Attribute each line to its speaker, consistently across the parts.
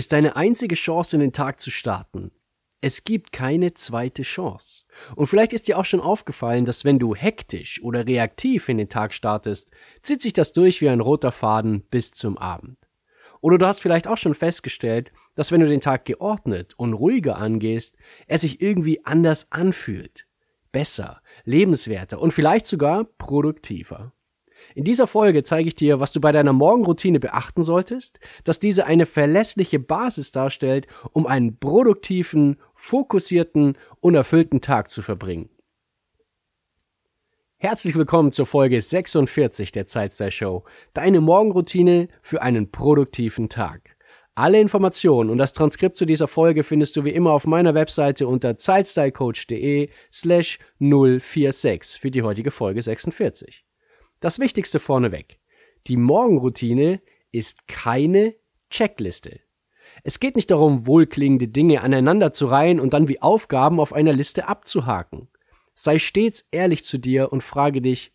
Speaker 1: ist deine einzige Chance, in den Tag zu starten. Es gibt keine zweite Chance. Und vielleicht ist dir auch schon aufgefallen, dass wenn du hektisch oder reaktiv in den Tag startest, zieht sich das durch wie ein roter Faden bis zum Abend. Oder du hast vielleicht auch schon festgestellt, dass wenn du den Tag geordnet und ruhiger angehst, er sich irgendwie anders anfühlt. Besser, lebenswerter und vielleicht sogar produktiver. In dieser Folge zeige ich dir, was du bei deiner Morgenroutine beachten solltest, dass diese eine verlässliche Basis darstellt, um einen produktiven, fokussierten und erfüllten Tag zu verbringen. Herzlich willkommen zur Folge 46 der Zeitstyle Show, deine Morgenroutine für einen produktiven Tag. Alle Informationen und das Transkript zu dieser Folge findest du wie immer auf meiner Webseite unter zeitstylecoach.de slash 046 für die heutige Folge 46. Das Wichtigste vorneweg. Die Morgenroutine ist keine Checkliste. Es geht nicht darum, wohlklingende Dinge aneinander zu reihen und dann wie Aufgaben auf einer Liste abzuhaken. Sei stets ehrlich zu dir und frage dich,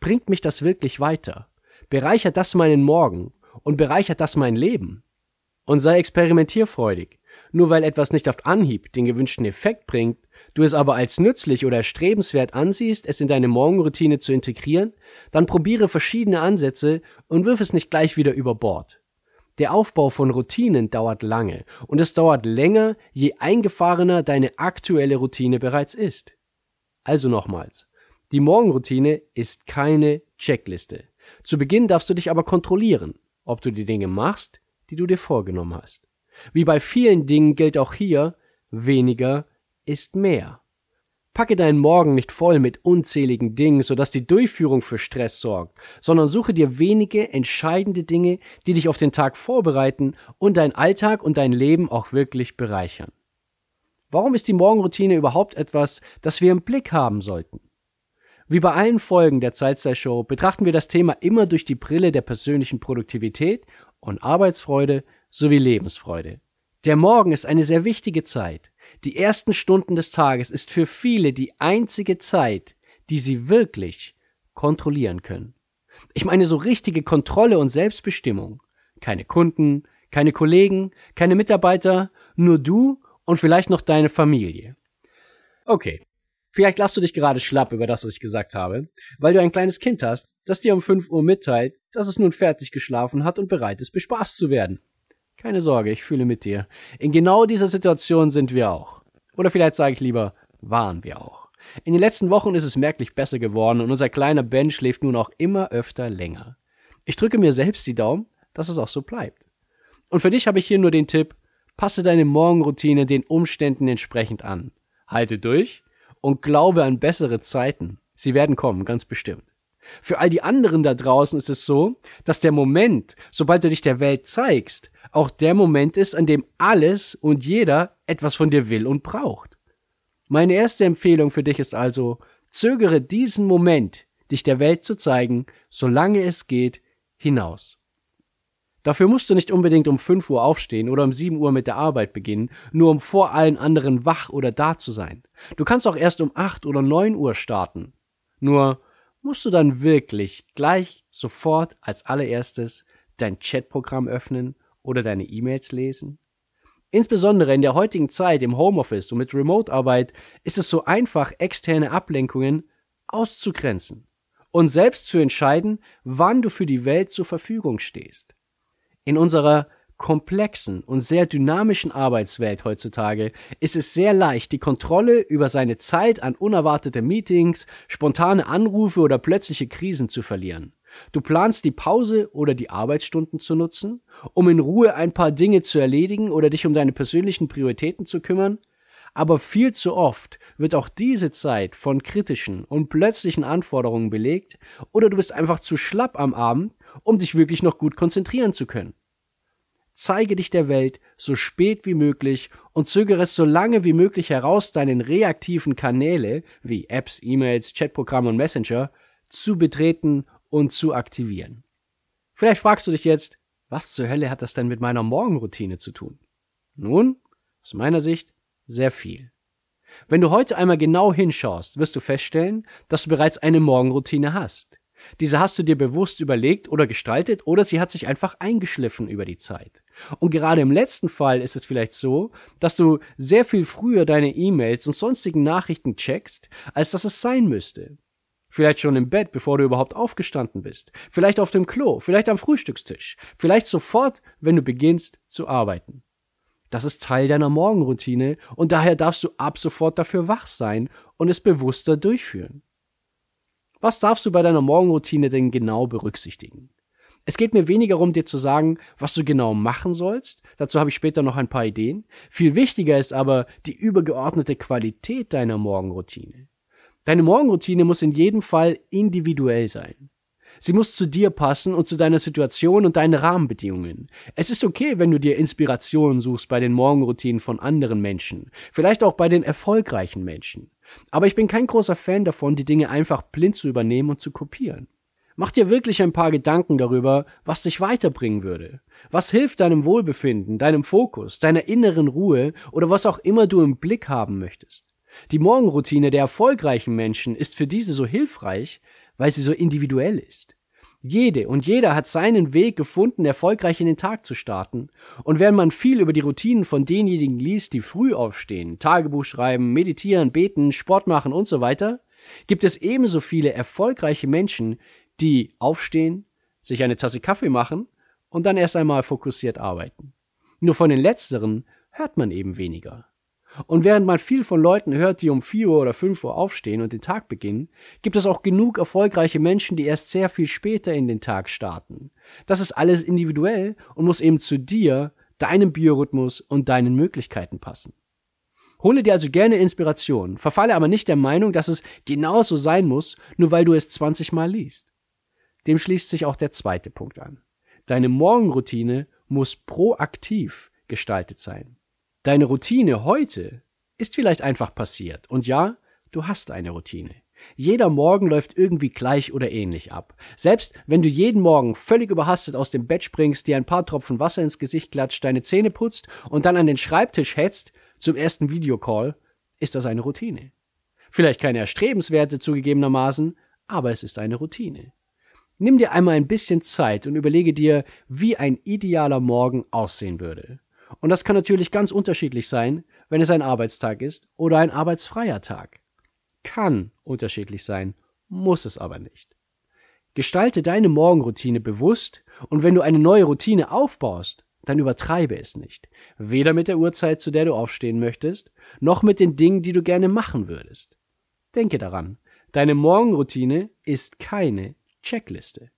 Speaker 1: bringt mich das wirklich weiter? Bereichert das meinen Morgen und bereichert das mein Leben? Und sei experimentierfreudig. Nur weil etwas nicht auf Anhieb den gewünschten Effekt bringt, du es aber als nützlich oder strebenswert ansiehst, es in deine Morgenroutine zu integrieren, dann probiere verschiedene Ansätze und wirf es nicht gleich wieder über Bord. Der Aufbau von Routinen dauert lange und es dauert länger, je eingefahrener deine aktuelle Routine bereits ist. Also nochmals. Die Morgenroutine ist keine Checkliste. Zu Beginn darfst du dich aber kontrollieren, ob du die Dinge machst, die du dir vorgenommen hast. Wie bei vielen Dingen gilt auch hier, weniger ist mehr. Packe deinen Morgen nicht voll mit unzähligen Dingen, sodass die Durchführung für Stress sorgt, sondern suche dir wenige entscheidende Dinge, die dich auf den Tag vorbereiten und dein Alltag und dein Leben auch wirklich bereichern. Warum ist die Morgenroutine überhaupt etwas, das wir im Blick haben sollten? Wie bei allen Folgen der Zeitstyle Show betrachten wir das Thema immer durch die Brille der persönlichen Produktivität und Arbeitsfreude sowie Lebensfreude. Der Morgen ist eine sehr wichtige Zeit, die ersten Stunden des Tages ist für viele die einzige Zeit, die sie wirklich kontrollieren können. Ich meine so richtige Kontrolle und Selbstbestimmung. Keine Kunden, keine Kollegen, keine Mitarbeiter, nur du und vielleicht noch deine Familie. Okay. Vielleicht lasst du dich gerade schlapp über das, was ich gesagt habe, weil du ein kleines Kind hast, das dir um 5 Uhr mitteilt, dass es nun fertig geschlafen hat und bereit ist, bespaßt zu werden. Keine Sorge, ich fühle mit dir. In genau dieser Situation sind wir auch. Oder vielleicht sage ich lieber, waren wir auch. In den letzten Wochen ist es merklich besser geworden und unser kleiner Ben schläft nun auch immer öfter länger. Ich drücke mir selbst die Daumen, dass es auch so bleibt. Und für dich habe ich hier nur den Tipp, passe deine Morgenroutine den Umständen entsprechend an. Halte durch und glaube an bessere Zeiten. Sie werden kommen, ganz bestimmt. Für all die anderen da draußen ist es so, dass der Moment, sobald du dich der Welt zeigst, auch der Moment ist, an dem alles und jeder etwas von dir will und braucht. Meine erste Empfehlung für dich ist also, zögere diesen Moment, dich der Welt zu zeigen, solange es geht, hinaus. Dafür musst du nicht unbedingt um 5 Uhr aufstehen oder um 7 Uhr mit der Arbeit beginnen, nur um vor allen anderen wach oder da zu sein. Du kannst auch erst um 8 oder 9 Uhr starten. Nur musst du dann wirklich gleich sofort als allererstes dein Chatprogramm öffnen oder deine E-Mails lesen? Insbesondere in der heutigen Zeit im Homeoffice und mit Remote-Arbeit ist es so einfach, externe Ablenkungen auszugrenzen und selbst zu entscheiden, wann du für die Welt zur Verfügung stehst. In unserer komplexen und sehr dynamischen Arbeitswelt heutzutage ist es sehr leicht, die Kontrolle über seine Zeit an unerwartete Meetings, spontane Anrufe oder plötzliche Krisen zu verlieren. Du planst die Pause oder die Arbeitsstunden zu nutzen, um in Ruhe ein paar Dinge zu erledigen oder dich um deine persönlichen Prioritäten zu kümmern, aber viel zu oft wird auch diese Zeit von kritischen und plötzlichen Anforderungen belegt oder du bist einfach zu schlapp am Abend, um dich wirklich noch gut konzentrieren zu können. Zeige dich der Welt so spät wie möglich und zögere es so lange wie möglich heraus, deinen reaktiven Kanäle wie Apps, E-Mails, Chatprogramme und Messenger zu betreten und zu aktivieren. Vielleicht fragst du dich jetzt, was zur Hölle hat das denn mit meiner Morgenroutine zu tun? Nun, aus meiner Sicht, sehr viel. Wenn du heute einmal genau hinschaust, wirst du feststellen, dass du bereits eine Morgenroutine hast. Diese hast du dir bewusst überlegt oder gestaltet oder sie hat sich einfach eingeschliffen über die Zeit. Und gerade im letzten Fall ist es vielleicht so, dass du sehr viel früher deine E-Mails und sonstigen Nachrichten checkst, als dass es sein müsste. Vielleicht schon im Bett, bevor du überhaupt aufgestanden bist. Vielleicht auf dem Klo, vielleicht am Frühstückstisch. Vielleicht sofort, wenn du beginnst zu arbeiten. Das ist Teil deiner Morgenroutine und daher darfst du ab sofort dafür wach sein und es bewusster durchführen. Was darfst du bei deiner Morgenroutine denn genau berücksichtigen? Es geht mir weniger darum, dir zu sagen, was du genau machen sollst. Dazu habe ich später noch ein paar Ideen. Viel wichtiger ist aber die übergeordnete Qualität deiner Morgenroutine. Deine Morgenroutine muss in jedem Fall individuell sein. Sie muss zu dir passen und zu deiner Situation und deinen Rahmenbedingungen. Es ist okay, wenn du dir Inspiration suchst bei den Morgenroutinen von anderen Menschen, vielleicht auch bei den erfolgreichen Menschen. Aber ich bin kein großer Fan davon, die Dinge einfach blind zu übernehmen und zu kopieren. Mach dir wirklich ein paar Gedanken darüber, was dich weiterbringen würde. Was hilft deinem Wohlbefinden, deinem Fokus, deiner inneren Ruhe oder was auch immer du im Blick haben möchtest. Die Morgenroutine der erfolgreichen Menschen ist für diese so hilfreich, weil sie so individuell ist. Jede und jeder hat seinen Weg gefunden, erfolgreich in den Tag zu starten. Und während man viel über die Routinen von denjenigen liest, die früh aufstehen, Tagebuch schreiben, meditieren, beten, Sport machen und so weiter, gibt es ebenso viele erfolgreiche Menschen, die aufstehen, sich eine Tasse Kaffee machen und dann erst einmal fokussiert arbeiten. Nur von den letzteren hört man eben weniger. Und während man viel von Leuten hört, die um 4 Uhr oder 5 Uhr aufstehen und den Tag beginnen, gibt es auch genug erfolgreiche Menschen, die erst sehr viel später in den Tag starten. Das ist alles individuell und muss eben zu dir, deinem Biorhythmus und deinen Möglichkeiten passen. Hole dir also gerne Inspiration, verfalle aber nicht der Meinung, dass es genauso sein muss, nur weil du es 20 Mal liest. Dem schließt sich auch der zweite Punkt an. Deine Morgenroutine muss proaktiv gestaltet sein. Deine Routine heute ist vielleicht einfach passiert. Und ja, du hast eine Routine. Jeder Morgen läuft irgendwie gleich oder ähnlich ab. Selbst wenn du jeden Morgen völlig überhastet aus dem Bett springst, dir ein paar Tropfen Wasser ins Gesicht klatscht, deine Zähne putzt und dann an den Schreibtisch hetzt zum ersten Videocall, ist das eine Routine. Vielleicht keine erstrebenswerte zugegebenermaßen, aber es ist eine Routine. Nimm dir einmal ein bisschen Zeit und überlege dir, wie ein idealer Morgen aussehen würde. Und das kann natürlich ganz unterschiedlich sein, wenn es ein Arbeitstag ist oder ein arbeitsfreier Tag. Kann unterschiedlich sein, muss es aber nicht. Gestalte deine Morgenroutine bewusst und wenn du eine neue Routine aufbaust, dann übertreibe es nicht. Weder mit der Uhrzeit, zu der du aufstehen möchtest, noch mit den Dingen, die du gerne machen würdest. Denke daran, deine Morgenroutine ist keine Checkliste.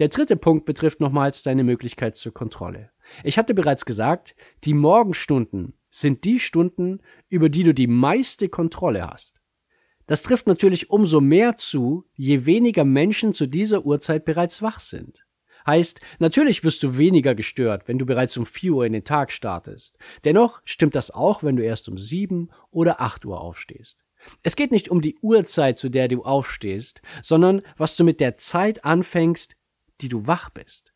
Speaker 1: Der dritte Punkt betrifft nochmals deine Möglichkeit zur Kontrolle. Ich hatte bereits gesagt, die Morgenstunden sind die Stunden, über die du die meiste Kontrolle hast. Das trifft natürlich umso mehr zu, je weniger Menschen zu dieser Uhrzeit bereits wach sind. Heißt, natürlich wirst du weniger gestört, wenn du bereits um 4 Uhr in den Tag startest. Dennoch stimmt das auch, wenn du erst um 7 oder 8 Uhr aufstehst. Es geht nicht um die Uhrzeit, zu der du aufstehst, sondern was du mit der Zeit anfängst, die du wach bist.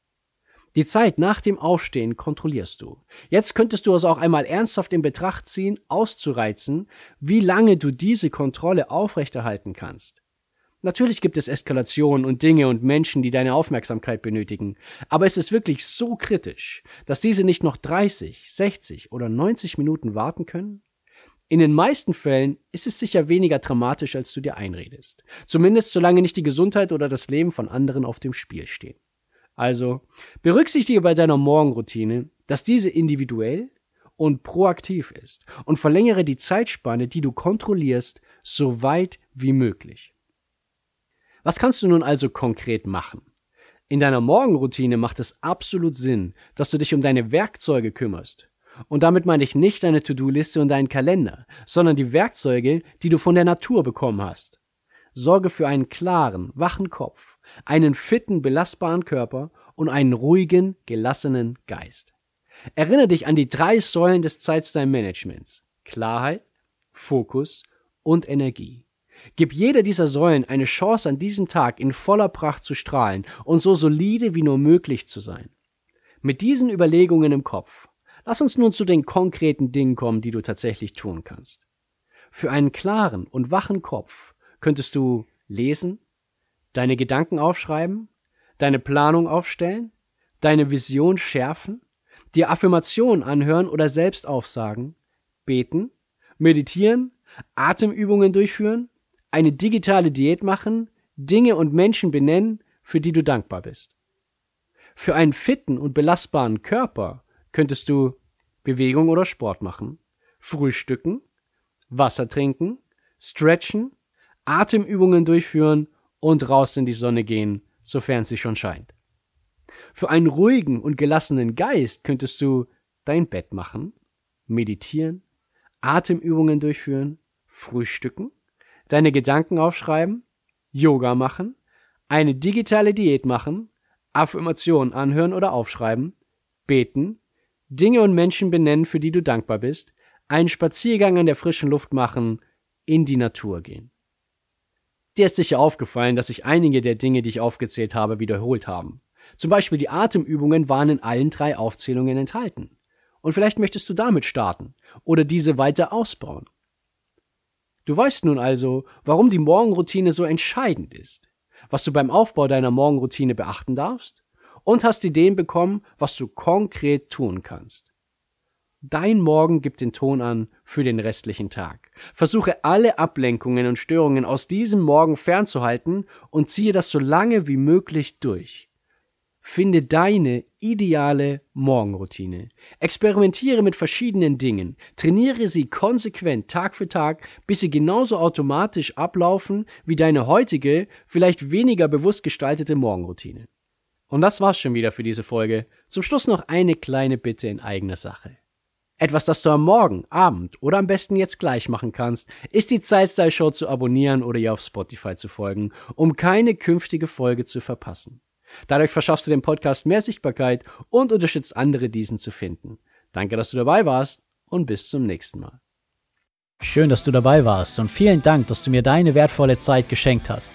Speaker 1: Die Zeit nach dem Aufstehen kontrollierst du. Jetzt könntest du es auch einmal ernsthaft in Betracht ziehen, auszureizen, wie lange du diese Kontrolle aufrechterhalten kannst. Natürlich gibt es Eskalationen und Dinge und Menschen, die deine Aufmerksamkeit benötigen, aber es ist wirklich so kritisch, dass diese nicht noch 30, 60 oder 90 Minuten warten können? In den meisten Fällen ist es sicher weniger dramatisch, als du dir einredest. Zumindest solange nicht die Gesundheit oder das Leben von anderen auf dem Spiel stehen. Also berücksichtige bei deiner Morgenroutine, dass diese individuell und proaktiv ist und verlängere die Zeitspanne, die du kontrollierst, so weit wie möglich. Was kannst du nun also konkret machen? In deiner Morgenroutine macht es absolut Sinn, dass du dich um deine Werkzeuge kümmerst. Und damit meine ich nicht deine To-Do-Liste und deinen Kalender, sondern die Werkzeuge, die du von der Natur bekommen hast. Sorge für einen klaren, wachen Kopf einen fitten, belastbaren Körper und einen ruhigen, gelassenen Geist. Erinnere dich an die drei Säulen des Zeitstyle-Managements. Klarheit, Fokus und Energie. Gib jeder dieser Säulen eine Chance an diesem Tag in voller Pracht zu strahlen und so solide wie nur möglich zu sein. Mit diesen Überlegungen im Kopf, lass uns nun zu den konkreten Dingen kommen, die du tatsächlich tun kannst. Für einen klaren und wachen Kopf könntest du lesen, deine Gedanken aufschreiben, deine Planung aufstellen, deine Vision schärfen, dir Affirmationen anhören oder selbst aufsagen, beten, meditieren, Atemübungen durchführen, eine digitale Diät machen, Dinge und Menschen benennen, für die du dankbar bist. Für einen fitten und belastbaren Körper könntest du Bewegung oder Sport machen, frühstücken, Wasser trinken, stretchen, Atemübungen durchführen und raus in die Sonne gehen, sofern sie schon scheint. Für einen ruhigen und gelassenen Geist könntest du dein Bett machen, meditieren, Atemübungen durchführen, frühstücken, deine Gedanken aufschreiben, Yoga machen, eine digitale Diät machen, Affirmationen anhören oder aufschreiben, beten, Dinge und Menschen benennen, für die du dankbar bist, einen Spaziergang in der frischen Luft machen, in die Natur gehen. Dir ist sicher aufgefallen, dass sich einige der Dinge, die ich aufgezählt habe, wiederholt haben. Zum Beispiel die Atemübungen waren in allen drei Aufzählungen enthalten. Und vielleicht möchtest du damit starten oder diese weiter ausbauen. Du weißt nun also, warum die Morgenroutine so entscheidend ist, was du beim Aufbau deiner Morgenroutine beachten darfst und hast Ideen bekommen, was du konkret tun kannst. Dein Morgen gibt den Ton an für den restlichen Tag. Versuche alle Ablenkungen und Störungen aus diesem Morgen fernzuhalten und ziehe das so lange wie möglich durch. Finde deine ideale Morgenroutine. Experimentiere mit verschiedenen Dingen. Trainiere sie konsequent Tag für Tag, bis sie genauso automatisch ablaufen wie deine heutige, vielleicht weniger bewusst gestaltete Morgenroutine. Und das war's schon wieder für diese Folge. Zum Schluss noch eine kleine Bitte in eigener Sache. Etwas, das du am Morgen, Abend oder am besten jetzt gleich machen kannst, ist die Zeitstyle Show zu abonnieren oder ihr auf Spotify zu folgen, um keine künftige Folge zu verpassen. Dadurch verschaffst du dem Podcast mehr Sichtbarkeit und unterstützt andere, diesen zu finden. Danke, dass du dabei warst und bis zum nächsten Mal.
Speaker 2: Schön, dass du dabei warst und vielen Dank, dass du mir deine wertvolle Zeit geschenkt hast.